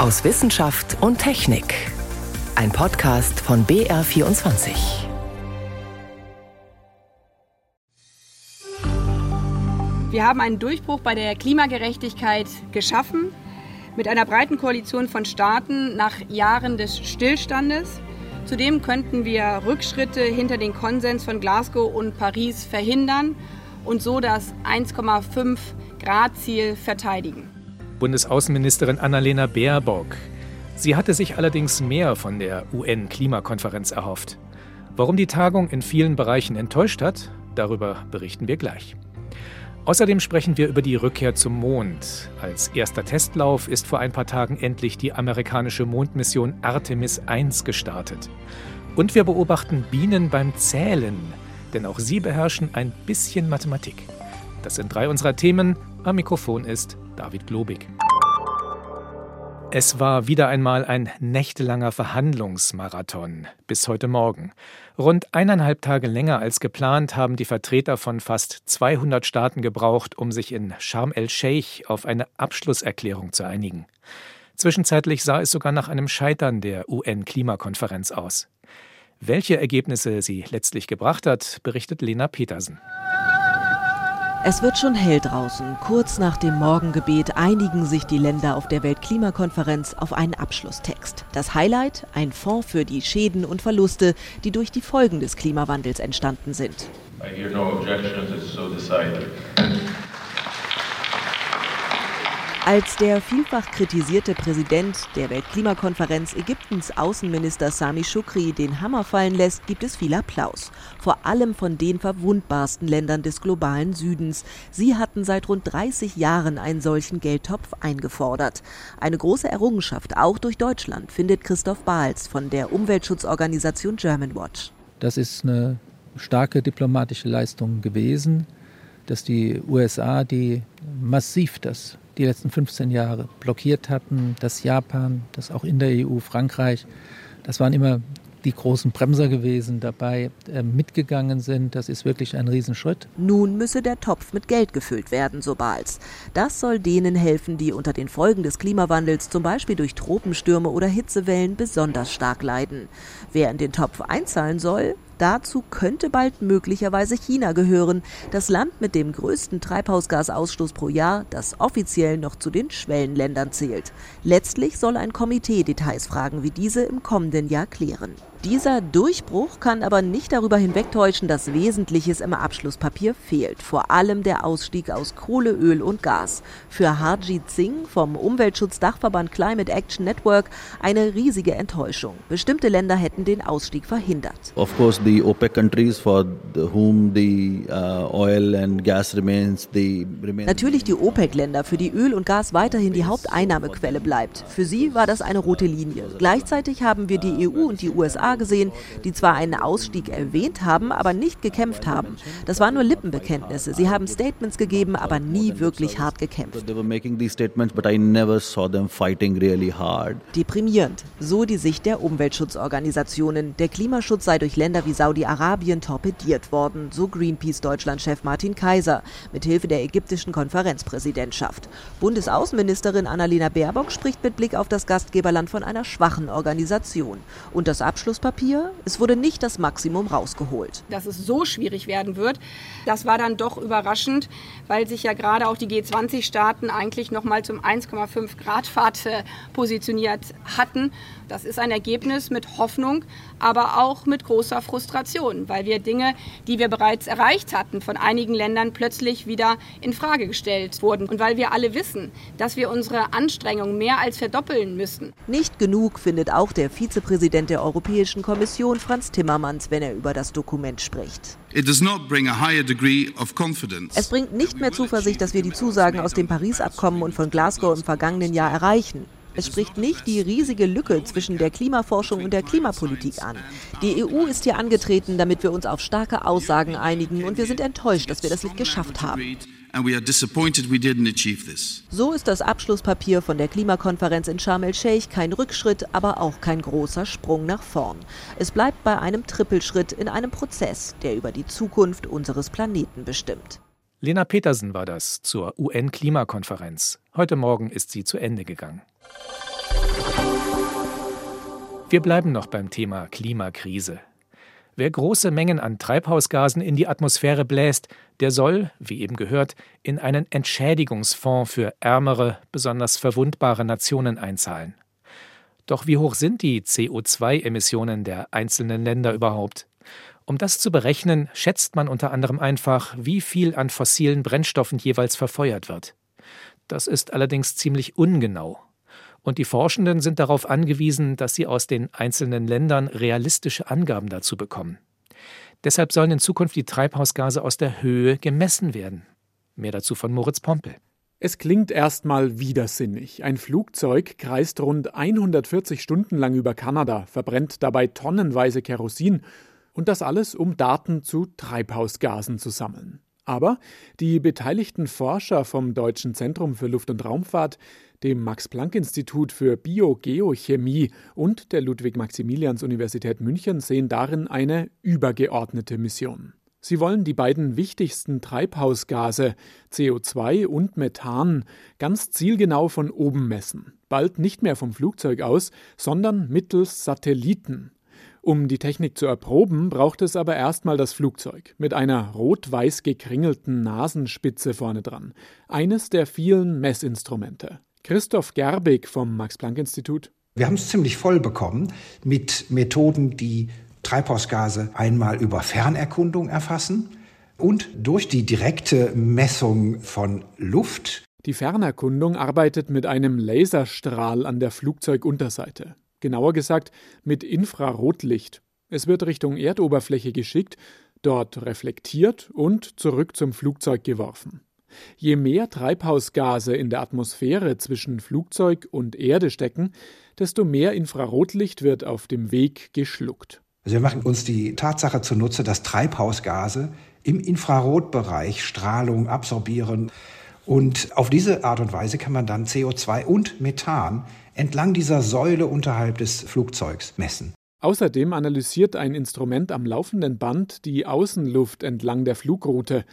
aus Wissenschaft und Technik. Ein Podcast von BR24. Wir haben einen Durchbruch bei der Klimagerechtigkeit geschaffen mit einer breiten Koalition von Staaten nach Jahren des Stillstandes. Zudem könnten wir Rückschritte hinter den Konsens von Glasgow und Paris verhindern und so das 1,5 Grad Ziel verteidigen. Bundesaußenministerin Annalena Baerbock. Sie hatte sich allerdings mehr von der UN-Klimakonferenz erhofft. Warum die Tagung in vielen Bereichen enttäuscht hat, darüber berichten wir gleich. Außerdem sprechen wir über die Rückkehr zum Mond. Als erster Testlauf ist vor ein paar Tagen endlich die amerikanische Mondmission Artemis 1 gestartet. Und wir beobachten Bienen beim Zählen, denn auch sie beherrschen ein bisschen Mathematik. Das sind drei unserer Themen. Am Mikrofon ist David Globig. Es war wieder einmal ein nächtelanger Verhandlungsmarathon bis heute Morgen. Rund eineinhalb Tage länger als geplant haben die Vertreter von fast 200 Staaten gebraucht, um sich in Sharm el-Sheikh auf eine Abschlusserklärung zu einigen. Zwischenzeitlich sah es sogar nach einem Scheitern der UN-Klimakonferenz aus. Welche Ergebnisse sie letztlich gebracht hat, berichtet Lena Petersen. Es wird schon hell draußen. Kurz nach dem Morgengebet einigen sich die Länder auf der Weltklimakonferenz auf einen Abschlusstext. Das Highlight, ein Fonds für die Schäden und Verluste, die durch die Folgen des Klimawandels entstanden sind. I hear no objections, it's so decided. Als der vielfach kritisierte Präsident der Weltklimakonferenz Ägyptens Außenminister Sami Shukri den Hammer fallen lässt, gibt es viel Applaus. Vor allem von den verwundbarsten Ländern des globalen Südens. Sie hatten seit rund 30 Jahren einen solchen Geldtopf eingefordert. Eine große Errungenschaft, auch durch Deutschland, findet Christoph Bahls von der Umweltschutzorganisation Germanwatch. Das ist eine starke diplomatische Leistung gewesen, dass die USA, die massiv das die letzten 15 Jahre blockiert hatten, dass Japan, das auch in der EU, Frankreich, das waren immer die großen Bremser gewesen dabei äh, mitgegangen sind. Das ist wirklich ein Riesenschritt. Nun müsse der Topf mit Geld gefüllt werden, so Bals. Das soll denen helfen, die unter den Folgen des Klimawandels, zum Beispiel durch Tropenstürme oder Hitzewellen, besonders stark leiden. Wer in den Topf einzahlen soll, Dazu könnte bald möglicherweise China gehören, das Land mit dem größten Treibhausgasausstoß pro Jahr, das offiziell noch zu den Schwellenländern zählt. Letztlich soll ein Komitee Detailsfragen wie diese im kommenden Jahr klären. Dieser Durchbruch kann aber nicht darüber hinwegtäuschen, dass Wesentliches im Abschlusspapier fehlt. Vor allem der Ausstieg aus Kohle, Öl und Gas. Für Harjit Singh vom Umweltschutzdachverband Climate Action Network eine riesige Enttäuschung. Bestimmte Länder hätten den Ausstieg verhindert. Of course the OPEC countries for whom the uh, oil and gas remains the Natürlich die OPEC-Länder, für die Öl und Gas weiterhin die Haupteinnahmequelle bleibt. Für sie war das eine rote Linie. Gleichzeitig haben wir die EU und die USA gesehen, die zwar einen Ausstieg erwähnt haben, aber nicht gekämpft haben. Das waren nur Lippenbekenntnisse. Sie haben Statements gegeben, aber nie wirklich hart gekämpft. Deprimierend, so die Sicht der Umweltschutzorganisationen. Der Klimaschutz sei durch Länder wie Saudi-Arabien torpediert worden, so Greenpeace-Deutschland-Chef Martin Kaiser, mithilfe der ägyptischen Konferenzpräsidentschaft. Bundesaußenministerin Annalena Baerbock spricht mit Blick auf das Gastgeberland von einer schwachen Organisation. Und das Abschluss Papier. Es wurde nicht das Maximum rausgeholt. Dass es so schwierig werden wird, das war dann doch überraschend, weil sich ja gerade auch die G20-Staaten eigentlich noch mal zum 1,5 Grad Pfad äh, positioniert hatten. Das ist ein Ergebnis mit Hoffnung, aber auch mit großer Frustration, weil wir Dinge, die wir bereits erreicht hatten, von einigen Ländern plötzlich wieder in Frage gestellt wurden und weil wir alle wissen, dass wir unsere Anstrengungen mehr als verdoppeln müssen. Nicht genug findet auch der Vizepräsident der Europäischen Europäischen Kommission Franz Timmermans, wenn er über das Dokument spricht. Es bringt nicht mehr Zuversicht, dass wir die Zusagen aus dem Paris-Abkommen und von Glasgow im vergangenen Jahr erreichen. Es spricht nicht die riesige Lücke zwischen der Klimaforschung und der Klimapolitik an. Die EU ist hier angetreten, damit wir uns auf starke Aussagen einigen und wir sind enttäuscht, dass wir das nicht geschafft haben. So ist das Abschlusspapier von der Klimakonferenz in Sharm el-Sheikh kein Rückschritt, aber auch kein großer Sprung nach vorn. Es bleibt bei einem Trippelschritt in einem Prozess, der über die Zukunft unseres Planeten bestimmt. Lena Petersen war das zur UN-Klimakonferenz. Heute Morgen ist sie zu Ende gegangen. Wir bleiben noch beim Thema Klimakrise. Wer große Mengen an Treibhausgasen in die Atmosphäre bläst, der soll, wie eben gehört, in einen Entschädigungsfonds für ärmere, besonders verwundbare Nationen einzahlen. Doch wie hoch sind die CO2-Emissionen der einzelnen Länder überhaupt? Um das zu berechnen, schätzt man unter anderem einfach, wie viel an fossilen Brennstoffen jeweils verfeuert wird. Das ist allerdings ziemlich ungenau. Und die Forschenden sind darauf angewiesen, dass sie aus den einzelnen Ländern realistische Angaben dazu bekommen. Deshalb sollen in Zukunft die Treibhausgase aus der Höhe gemessen werden. Mehr dazu von Moritz Pompel. Es klingt erstmal widersinnig. Ein Flugzeug kreist rund 140 Stunden lang über Kanada, verbrennt dabei tonnenweise Kerosin und das alles, um Daten zu Treibhausgasen zu sammeln. Aber die beteiligten Forscher vom Deutschen Zentrum für Luft- und Raumfahrt dem Max-Planck-Institut für Biogeochemie und der Ludwig-Maximilians-Universität München sehen darin eine übergeordnete Mission. Sie wollen die beiden wichtigsten Treibhausgase CO2 und Methan ganz zielgenau von oben messen, bald nicht mehr vom Flugzeug aus, sondern mittels Satelliten. Um die Technik zu erproben, braucht es aber erstmal das Flugzeug mit einer rot-weiß gekringelten Nasenspitze vorne dran, eines der vielen Messinstrumente. Christoph Gerbig vom Max-Planck-Institut. Wir haben es ziemlich voll bekommen mit Methoden, die Treibhausgase einmal über Fernerkundung erfassen und durch die direkte Messung von Luft. Die Fernerkundung arbeitet mit einem Laserstrahl an der Flugzeugunterseite. Genauer gesagt mit Infrarotlicht. Es wird Richtung Erdoberfläche geschickt, dort reflektiert und zurück zum Flugzeug geworfen. Je mehr Treibhausgase in der Atmosphäre zwischen Flugzeug und Erde stecken, desto mehr Infrarotlicht wird auf dem Weg geschluckt. Also wir machen uns die Tatsache zunutze, dass Treibhausgase im Infrarotbereich Strahlung absorbieren. Und auf diese Art und Weise kann man dann CO2 und Methan entlang dieser Säule unterhalb des Flugzeugs messen. Außerdem analysiert ein Instrument am laufenden Band die Außenluft entlang der Flugroute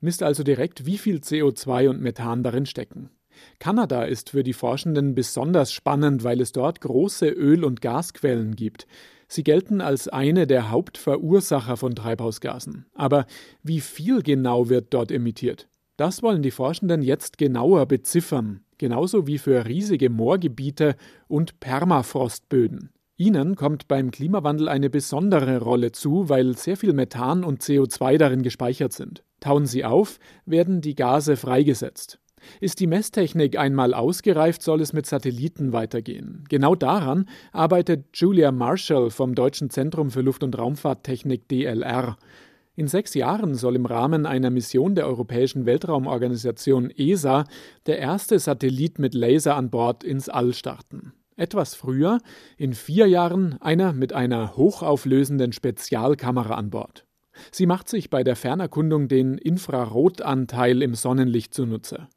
misst also direkt, wie viel CO2 und Methan darin stecken. Kanada ist für die Forschenden besonders spannend, weil es dort große Öl- und Gasquellen gibt. Sie gelten als eine der Hauptverursacher von Treibhausgasen. Aber wie viel genau wird dort emittiert? Das wollen die Forschenden jetzt genauer beziffern, genauso wie für riesige Moorgebiete und Permafrostböden. Ihnen kommt beim Klimawandel eine besondere Rolle zu, weil sehr viel Methan und CO2 darin gespeichert sind. Tauen sie auf, werden die Gase freigesetzt. Ist die Messtechnik einmal ausgereift, soll es mit Satelliten weitergehen. Genau daran arbeitet Julia Marshall vom Deutschen Zentrum für Luft- und Raumfahrttechnik DLR. In sechs Jahren soll im Rahmen einer Mission der Europäischen Weltraumorganisation ESA der erste Satellit mit Laser an Bord ins All starten. Etwas früher, in vier Jahren, einer mit einer hochauflösenden Spezialkamera an Bord. Sie macht sich bei der Fernerkundung den Infrarotanteil im Sonnenlicht zunutze.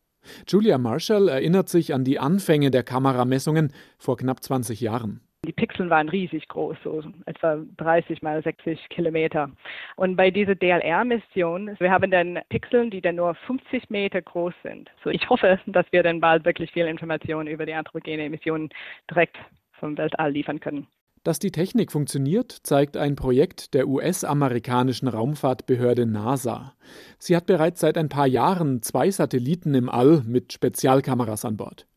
Julia Marshall erinnert sich an die Anfänge der Kameramessungen vor knapp 20 Jahren. Die Pixel waren riesig groß, so etwa 30 mal 60 Kilometer. Und bei dieser DLR-Mission, wir haben dann Pixeln, die dann nur 50 Meter groß sind. So ich hoffe, dass wir dann bald wirklich viel Informationen über die anthropogene Emissionen direkt vom Weltall liefern können. Dass die Technik funktioniert, zeigt ein Projekt der US-amerikanischen Raumfahrtbehörde NASA. Sie hat bereits seit ein paar Jahren zwei Satelliten im All mit Spezialkameras an Bord.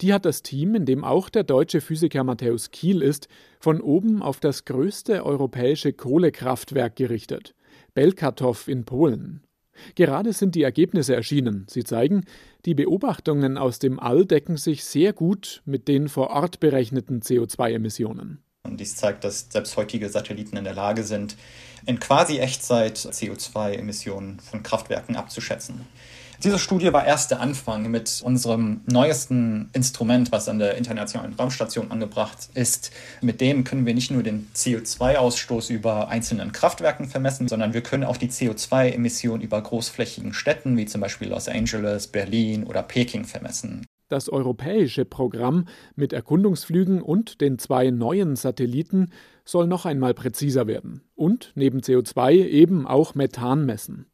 Die hat das Team, in dem auch der deutsche Physiker Matthäus Kiel ist, von oben auf das größte europäische Kohlekraftwerk gerichtet, Belkatow in Polen. Gerade sind die Ergebnisse erschienen. Sie zeigen, die Beobachtungen aus dem All decken sich sehr gut mit den vor Ort berechneten CO2-Emissionen. Und dies zeigt, dass selbst heutige Satelliten in der Lage sind, in quasi Echtzeit CO2-Emissionen von Kraftwerken abzuschätzen. Diese Studie war erst der Anfang mit unserem neuesten Instrument, was an der Internationalen Raumstation angebracht ist. Mit dem können wir nicht nur den CO2-Ausstoß über einzelnen Kraftwerken vermessen, sondern wir können auch die CO2-Emissionen über großflächigen Städten wie zum Beispiel Los Angeles, Berlin oder Peking vermessen. Das europäische Programm mit Erkundungsflügen und den zwei neuen Satelliten soll noch einmal präziser werden und neben CO2 eben auch Methan messen.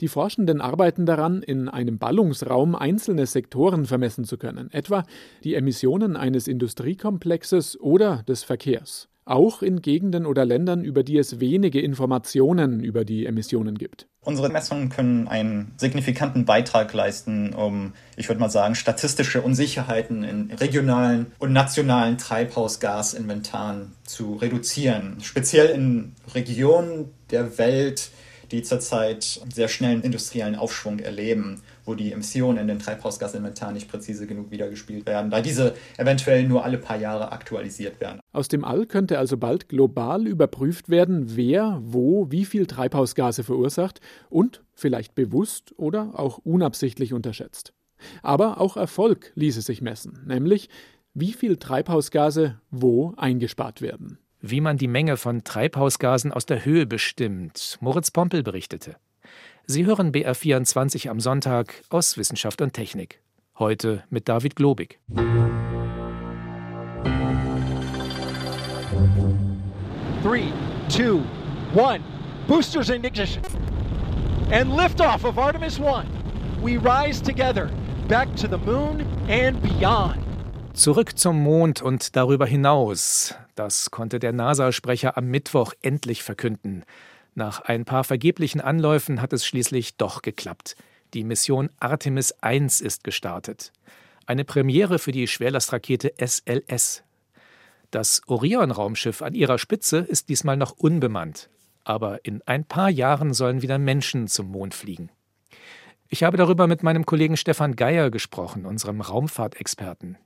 Die Forschenden arbeiten daran, in einem Ballungsraum einzelne Sektoren vermessen zu können, etwa die Emissionen eines Industriekomplexes oder des Verkehrs auch in Gegenden oder Ländern, über die es wenige Informationen über die Emissionen gibt. Unsere Messungen können einen signifikanten Beitrag leisten, um, ich würde mal sagen, statistische Unsicherheiten in regionalen und nationalen Treibhausgasinventaren zu reduzieren. Speziell in Regionen der Welt, die zurzeit sehr schnellen industriellen Aufschwung erleben, wo die Emissionen in den Treibhausgasinventar nicht präzise genug wiedergespielt werden, da diese eventuell nur alle paar Jahre aktualisiert werden. Aus dem All könnte also bald global überprüft werden, wer wo wie viel Treibhausgase verursacht und vielleicht bewusst oder auch unabsichtlich unterschätzt. Aber auch Erfolg ließe sich messen, nämlich wie viel Treibhausgase wo eingespart werden wie man die Menge von Treibhausgasen aus der Höhe bestimmt. Moritz Pompel berichtete. Sie hören BR24 am Sonntag aus Wissenschaft und Technik. Heute mit David Globig. Three, two, one. Boosters in ignition. And liftoff of Artemis 1. We rise together back to the moon and beyond. Zurück zum Mond und darüber hinaus. Das konnte der NASA-Sprecher am Mittwoch endlich verkünden. Nach ein paar vergeblichen Anläufen hat es schließlich doch geklappt. Die Mission Artemis 1 ist gestartet. Eine Premiere für die Schwerlastrakete SLS. Das Orion-Raumschiff an ihrer Spitze ist diesmal noch unbemannt. Aber in ein paar Jahren sollen wieder Menschen zum Mond fliegen. Ich habe darüber mit meinem Kollegen Stefan Geier gesprochen, unserem Raumfahrtexperten.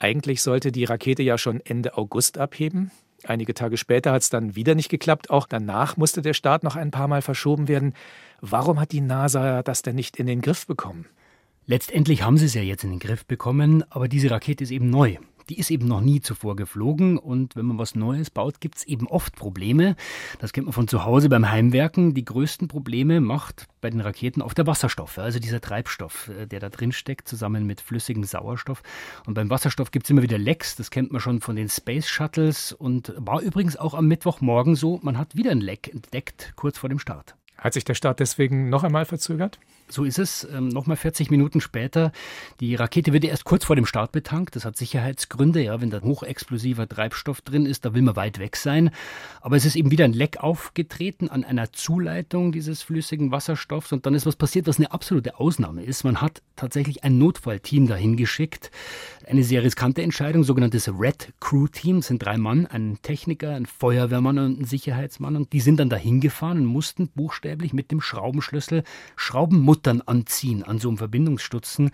Eigentlich sollte die Rakete ja schon Ende August abheben. Einige Tage später hat es dann wieder nicht geklappt. Auch danach musste der Start noch ein paar Mal verschoben werden. Warum hat die NASA das denn nicht in den Griff bekommen? Letztendlich haben sie es ja jetzt in den Griff bekommen, aber diese Rakete ist eben neu die ist eben noch nie zuvor geflogen und wenn man was Neues baut, gibt es eben oft Probleme. Das kennt man von zu Hause beim Heimwerken. Die größten Probleme macht bei den Raketen oft der Wasserstoff, also dieser Treibstoff, äh, der da drin steckt, zusammen mit flüssigem Sauerstoff. Und beim Wasserstoff gibt es immer wieder Lecks, das kennt man schon von den Space Shuttles und war übrigens auch am Mittwochmorgen so, man hat wieder ein Leck entdeckt, kurz vor dem Start. Hat sich der Start deswegen noch einmal verzögert? So ist es. Ähm, Nochmal 40 Minuten später. Die Rakete wird erst kurz vor dem Start betankt. Das hat Sicherheitsgründe. Ja, wenn da hochexplosiver Treibstoff drin ist, da will man weit weg sein. Aber es ist eben wieder ein Leck aufgetreten an einer Zuleitung dieses flüssigen Wasserstoffs. Und dann ist was passiert, was eine absolute Ausnahme ist. Man hat tatsächlich ein Notfallteam dahin geschickt. Eine sehr riskante Entscheidung, sogenanntes Red Crew Team. Das sind drei Mann, ein Techniker, ein Feuerwehrmann und ein Sicherheitsmann. Und die sind dann dahin gefahren und mussten buchstäblich mit dem Schraubenschlüssel Schraubenmutter Muttern anziehen an so einem Verbindungsstutzen.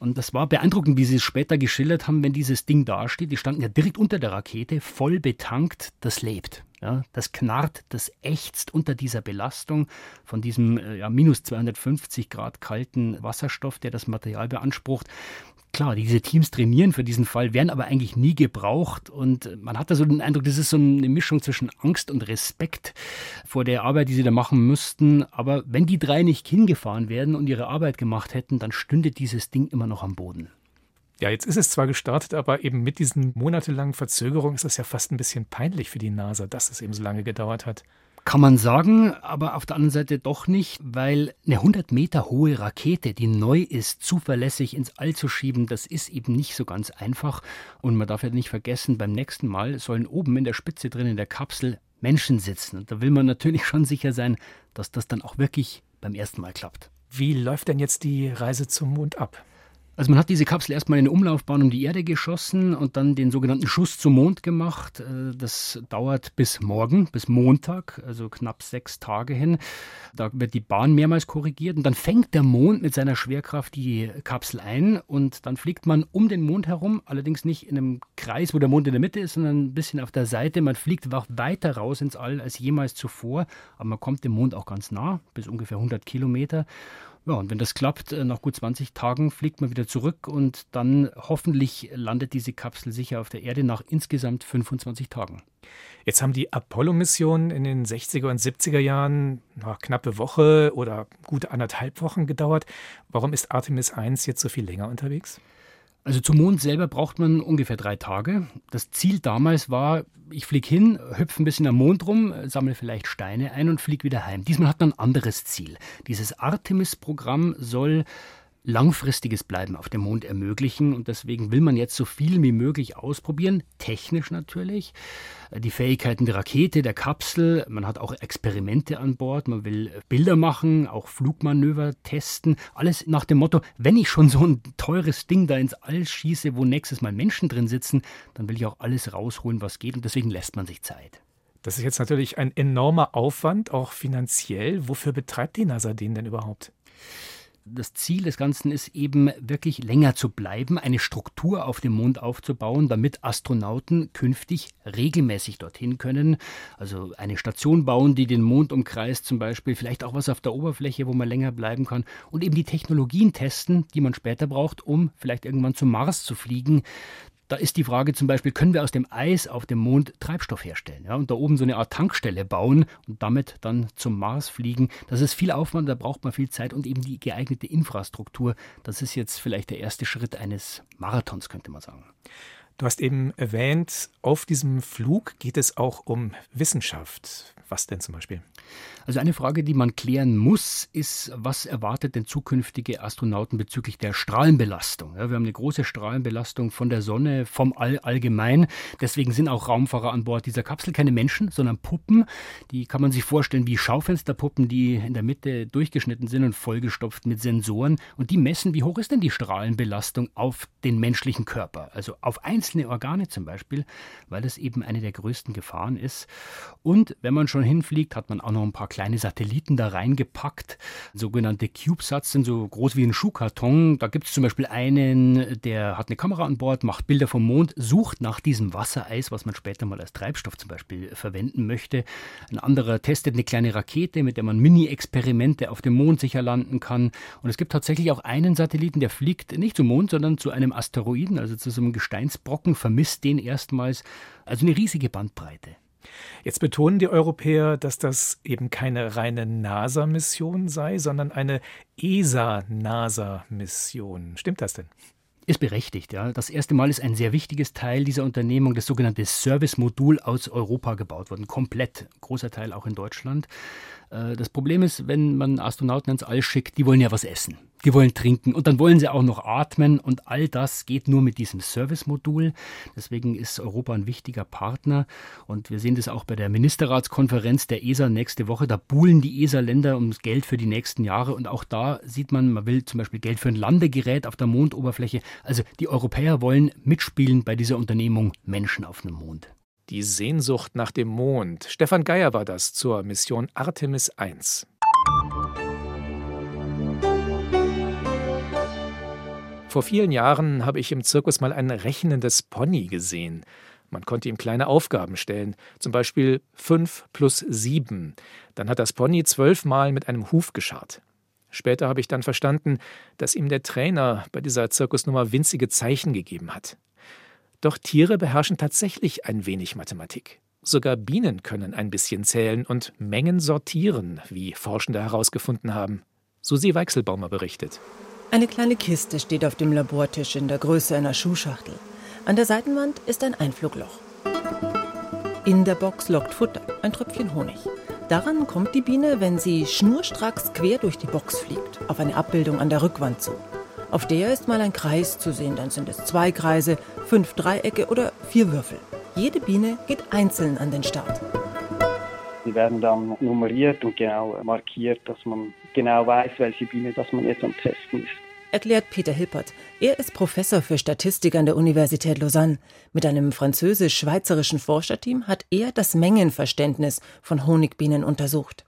Und das war beeindruckend, wie sie es später geschildert haben, wenn dieses Ding dasteht. Die standen ja direkt unter der Rakete, voll betankt, das lebt. Ja, das knarrt, das ächzt unter dieser Belastung von diesem äh, ja, minus 250 Grad kalten Wasserstoff, der das Material beansprucht klar, diese Teams trainieren für diesen Fall, werden aber eigentlich nie gebraucht. Und man hat da so den Eindruck, das ist so eine Mischung zwischen Angst und Respekt vor der Arbeit, die sie da machen müssten. Aber wenn die drei nicht hingefahren werden und ihre Arbeit gemacht hätten, dann stünde dieses Ding immer noch am Boden. Ja, jetzt ist es zwar gestartet, aber eben mit diesen monatelangen Verzögerungen ist das ja fast ein bisschen peinlich für die NASA, dass es eben so lange gedauert hat. Kann man sagen, aber auf der anderen Seite doch nicht, weil eine 100 Meter hohe Rakete, die neu ist, zuverlässig ins All zu schieben, das ist eben nicht so ganz einfach. Und man darf ja nicht vergessen, beim nächsten Mal sollen oben in der Spitze drin in der Kapsel Menschen sitzen. Und da will man natürlich schon sicher sein, dass das dann auch wirklich beim ersten Mal klappt. Wie läuft denn jetzt die Reise zum Mond ab? Also man hat diese Kapsel erstmal in eine Umlaufbahn um die Erde geschossen und dann den sogenannten Schuss zum Mond gemacht. Äh, das dauert bis morgen, bis Montag, also knapp sechs Tage hin. Da wird die Bahn mehrmals korrigiert und dann fängt der Mond mit seiner Schwerkraft die Kapsel ein und dann fliegt man um den Mond herum, allerdings nicht in einem Kreis, wo der Mond in der Mitte ist, sondern ein bisschen auf der Seite. Man fliegt weiter raus ins All als jemals zuvor, aber man kommt dem Mond auch ganz nah, bis ungefähr 100 Kilometer. Ja, und wenn das klappt, äh, nach gut 20 Tagen fliegt man wieder zurück und dann hoffentlich landet diese Kapsel sicher auf der Erde nach insgesamt 25 Tagen. Jetzt haben die Apollo-Missionen in den 60er und 70er Jahren eine knappe Woche oder gute anderthalb Wochen gedauert. Warum ist Artemis 1 jetzt so viel länger unterwegs? Also zum Mond selber braucht man ungefähr drei Tage. Das Ziel damals war, ich fliege hin, hüpfe ein bisschen am Mond rum, sammle vielleicht Steine ein und fliege wieder heim. Diesmal hat man ein anderes Ziel. Dieses Artemis-Programm soll langfristiges Bleiben auf dem Mond ermöglichen. Und deswegen will man jetzt so viel wie möglich ausprobieren, technisch natürlich. Die Fähigkeiten der Rakete, der Kapsel, man hat auch Experimente an Bord, man will Bilder machen, auch Flugmanöver testen. Alles nach dem Motto, wenn ich schon so ein teures Ding da ins All schieße, wo nächstes Mal Menschen drin sitzen, dann will ich auch alles rausholen, was geht. Und deswegen lässt man sich Zeit. Das ist jetzt natürlich ein enormer Aufwand, auch finanziell. Wofür betreibt die NASA den denn überhaupt? Das Ziel des Ganzen ist eben wirklich länger zu bleiben, eine Struktur auf dem Mond aufzubauen, damit Astronauten künftig regelmäßig dorthin können. Also eine Station bauen, die den Mond umkreist zum Beispiel, vielleicht auch was auf der Oberfläche, wo man länger bleiben kann und eben die Technologien testen, die man später braucht, um vielleicht irgendwann zum Mars zu fliegen. Da ist die Frage zum Beispiel, können wir aus dem Eis auf dem Mond Treibstoff herstellen ja, und da oben so eine Art Tankstelle bauen und damit dann zum Mars fliegen. Das ist viel Aufwand, da braucht man viel Zeit und eben die geeignete Infrastruktur. Das ist jetzt vielleicht der erste Schritt eines Marathons, könnte man sagen. Du hast eben erwähnt, auf diesem Flug geht es auch um Wissenschaft. Was denn zum Beispiel? Also eine Frage, die man klären muss, ist, was erwartet denn zukünftige Astronauten bezüglich der Strahlenbelastung? Ja, wir haben eine große Strahlenbelastung von der Sonne, vom All allgemein. Deswegen sind auch Raumfahrer an Bord dieser Kapsel keine Menschen, sondern Puppen. Die kann man sich vorstellen wie Schaufensterpuppen, die in der Mitte durchgeschnitten sind und vollgestopft mit Sensoren. Und die messen, wie hoch ist denn die Strahlenbelastung auf den menschlichen Körper? Also auf einzelne Organe zum Beispiel, weil das eben eine der größten Gefahren ist. Und wenn man schon hinfliegt, hat man auch noch ein paar kleine Satelliten da reingepackt. Sogenannte CubeSats sind so groß wie ein Schuhkarton. Da gibt es zum Beispiel einen, der hat eine Kamera an Bord, macht Bilder vom Mond, sucht nach diesem Wassereis, was man später mal als Treibstoff zum Beispiel verwenden möchte. Ein anderer testet eine kleine Rakete, mit der man Mini-Experimente auf dem Mond sicher landen kann. Und es gibt tatsächlich auch einen Satelliten, der fliegt nicht zum Mond, sondern zu einem Asteroiden, also zu so einem Gesteinsbrocken, vermisst den erstmals. Also eine riesige Bandbreite. Jetzt betonen die Europäer, dass das eben keine reine NASA-Mission sei, sondern eine ESA-NASA-Mission. Stimmt das denn? Ist berechtigt, ja. Das erste Mal ist ein sehr wichtiges Teil dieser Unternehmung, das sogenannte Service-Modul aus Europa gebaut worden. Komplett. Großer Teil auch in Deutschland. Äh, das Problem ist, wenn man Astronauten ins All schickt, die wollen ja was essen. Die wollen trinken und dann wollen sie auch noch atmen und all das geht nur mit diesem Service-Modul. Deswegen ist Europa ein wichtiger Partner und wir sehen das auch bei der Ministerratskonferenz der ESA nächste Woche. Da buhlen die ESA-Länder ums Geld für die nächsten Jahre und auch da sieht man, man will zum Beispiel Geld für ein Landegerät auf der Mondoberfläche. Also die Europäer wollen mitspielen bei dieser Unternehmung Menschen auf dem Mond. Die Sehnsucht nach dem Mond. Stefan Geier war das zur Mission Artemis 1. Vor vielen Jahren habe ich im Zirkus mal ein rechnendes Pony gesehen. Man konnte ihm kleine Aufgaben stellen, zum Beispiel 5 plus 7. Dann hat das Pony zwölfmal mit einem Huf gescharrt. Später habe ich dann verstanden, dass ihm der Trainer bei dieser Zirkusnummer winzige Zeichen gegeben hat. Doch Tiere beherrschen tatsächlich ein wenig Mathematik. Sogar Bienen können ein bisschen zählen und Mengen sortieren, wie Forschende herausgefunden haben. Susi Weichselbaumer berichtet. Eine kleine Kiste steht auf dem Labortisch in der Größe einer Schuhschachtel. An der Seitenwand ist ein Einflugloch. In der Box lockt Futter, ein Tröpfchen Honig. Daran kommt die Biene, wenn sie schnurstracks quer durch die Box fliegt, auf eine Abbildung an der Rückwand zu. Auf der ist mal ein Kreis zu sehen, dann sind es zwei Kreise, fünf Dreiecke oder vier Würfel. Jede Biene geht einzeln an den Start. Die werden dann nummeriert und genau markiert, dass man genau weiß, welche Biene das man jetzt am Testen ist. Erklärt Peter Hippert. Er ist Professor für Statistik an der Universität Lausanne. Mit einem französisch-schweizerischen Forscherteam hat er das Mengenverständnis von Honigbienen untersucht.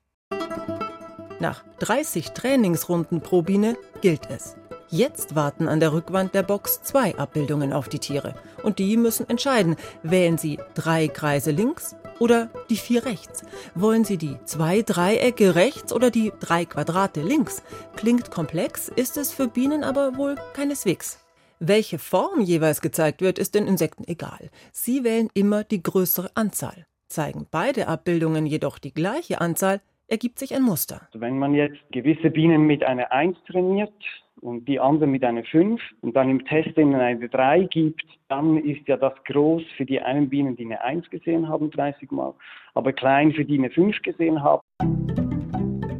Nach 30 Trainingsrunden pro Biene gilt es. Jetzt warten an der Rückwand der Box zwei Abbildungen auf die Tiere. Und die müssen entscheiden, wählen sie drei Kreise links oder die vier rechts. Wollen sie die zwei Dreiecke rechts oder die drei Quadrate links? Klingt komplex, ist es für Bienen aber wohl keineswegs. Welche Form jeweils gezeigt wird, ist den Insekten egal. Sie wählen immer die größere Anzahl. Zeigen beide Abbildungen jedoch die gleiche Anzahl, ergibt sich ein Muster. Wenn man jetzt gewisse Bienen mit einer 1 trainiert, und die andere mit einer 5 und dann im Test ihnen eine 3 gibt, dann ist ja das groß für die einen Bienen, die eine 1 gesehen haben, 30 Mal, aber klein für die eine 5 gesehen haben.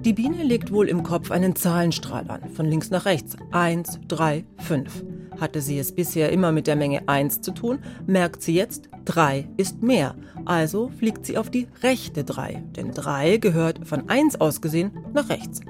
Die Biene legt wohl im Kopf einen Zahlenstrahl an, von links nach rechts. 1, 3, 5. Hatte sie es bisher immer mit der Menge 1 zu tun, merkt sie jetzt, 3 ist mehr. Also fliegt sie auf die rechte 3, denn 3 gehört von 1 aus gesehen nach rechts.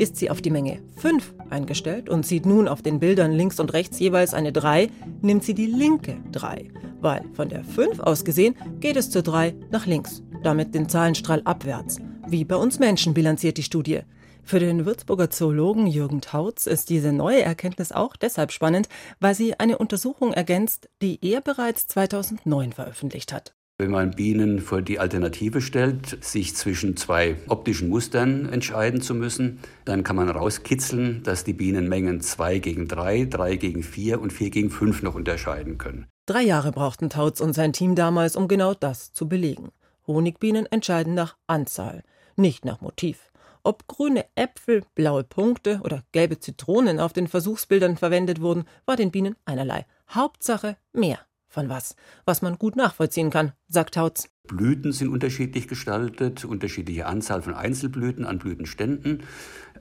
Ist sie auf die Menge 5 eingestellt und sieht nun auf den Bildern links und rechts jeweils eine 3, nimmt sie die linke 3, weil von der 5 aus gesehen geht es zur 3 nach links, damit den Zahlenstrahl abwärts. Wie bei uns Menschen bilanziert die Studie. Für den Würzburger Zoologen Jürgen Tautz ist diese neue Erkenntnis auch deshalb spannend, weil sie eine Untersuchung ergänzt, die er bereits 2009 veröffentlicht hat. Wenn man Bienen vor die Alternative stellt, sich zwischen zwei optischen Mustern entscheiden zu müssen, dann kann man rauskitzeln, dass die Bienenmengen 2 gegen 3, 3 gegen 4 und 4 gegen 5 noch unterscheiden können. Drei Jahre brauchten Tautz und sein Team damals, um genau das zu belegen. Honigbienen entscheiden nach Anzahl nicht nach Motiv. Ob grüne Äpfel, blaue Punkte oder gelbe Zitronen auf den Versuchsbildern verwendet wurden, war den Bienen einerlei. Hauptsache mehr. Von was? Was man gut nachvollziehen kann, sagt Hautz. Blüten sind unterschiedlich gestaltet, unterschiedliche Anzahl von Einzelblüten an Blütenständen.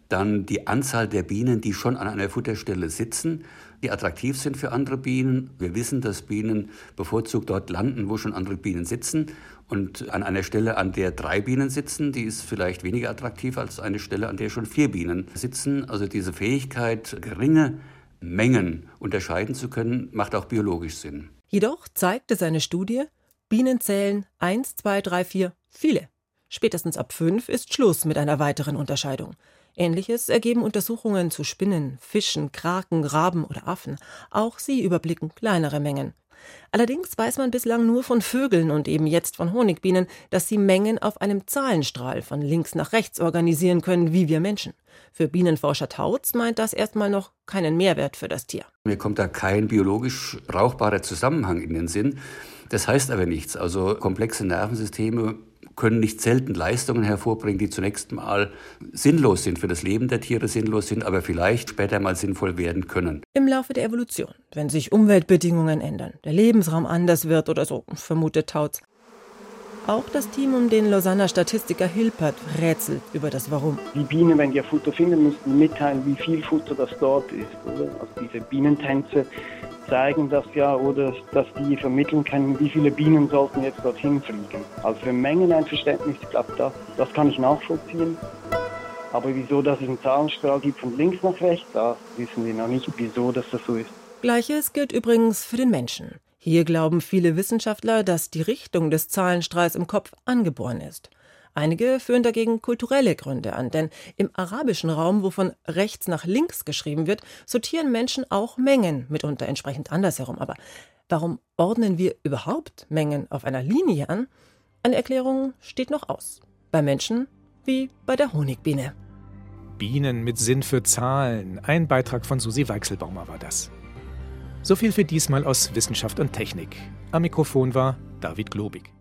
Dann die Anzahl der Bienen, die schon an einer Futterstelle sitzen, die attraktiv sind für andere Bienen. Wir wissen, dass Bienen bevorzugt dort landen, wo schon andere Bienen sitzen. Und an einer Stelle, an der drei Bienen sitzen, die ist vielleicht weniger attraktiv als eine Stelle, an der schon vier Bienen sitzen. Also diese Fähigkeit, geringe Mengen unterscheiden zu können, macht auch biologisch Sinn. Jedoch zeigte seine Studie, Bienen zählen 1, 2, 3, 4, viele. Spätestens ab 5 ist Schluss mit einer weiteren Unterscheidung. Ähnliches ergeben Untersuchungen zu Spinnen, Fischen, Kraken, Raben oder Affen. Auch sie überblicken kleinere Mengen. Allerdings weiß man bislang nur von Vögeln und eben jetzt von Honigbienen, dass sie Mengen auf einem Zahlenstrahl von links nach rechts organisieren können, wie wir Menschen. Für Bienenforscher Tautz meint das erstmal noch keinen Mehrwert für das Tier. Mir kommt da kein biologisch brauchbarer Zusammenhang in den Sinn. Das heißt aber nichts. Also komplexe Nervensysteme können nicht selten Leistungen hervorbringen, die zunächst mal sinnlos sind, für das Leben der Tiere sinnlos sind, aber vielleicht später mal sinnvoll werden können. Im Laufe der Evolution, wenn sich Umweltbedingungen ändern, der Lebensraum anders wird oder so, vermutet Tautz. Auch das Team um den Lausanner Statistiker Hilpert rätselt über das Warum. Die Bienen, wenn die ja Futter finden, müssten mitteilen, wie viel Futter das dort ist. Oder? Also diese Bienentänze zeigen das ja oder dass die vermitteln können, wie viele Bienen sollten jetzt dorthin fliegen. Also für Mengen ein Verständnis, ich glaube, das, das kann ich nachvollziehen. Aber wieso, dass es einen Zahlenstrahl gibt von links nach rechts, das wissen wir noch nicht, wieso dass das so ist. Gleiches gilt übrigens für den Menschen. Hier glauben viele Wissenschaftler, dass die Richtung des Zahlenstrahls im Kopf angeboren ist. Einige führen dagegen kulturelle Gründe an, denn im arabischen Raum, wo von rechts nach links geschrieben wird, sortieren Menschen auch Mengen, mitunter entsprechend andersherum. Aber warum ordnen wir überhaupt Mengen auf einer Linie an? Eine Erklärung steht noch aus. Bei Menschen wie bei der Honigbiene. Bienen mit Sinn für Zahlen. Ein Beitrag von Susi Weichselbaumer war das. So viel für diesmal aus Wissenschaft und Technik. Am Mikrofon war David Globig.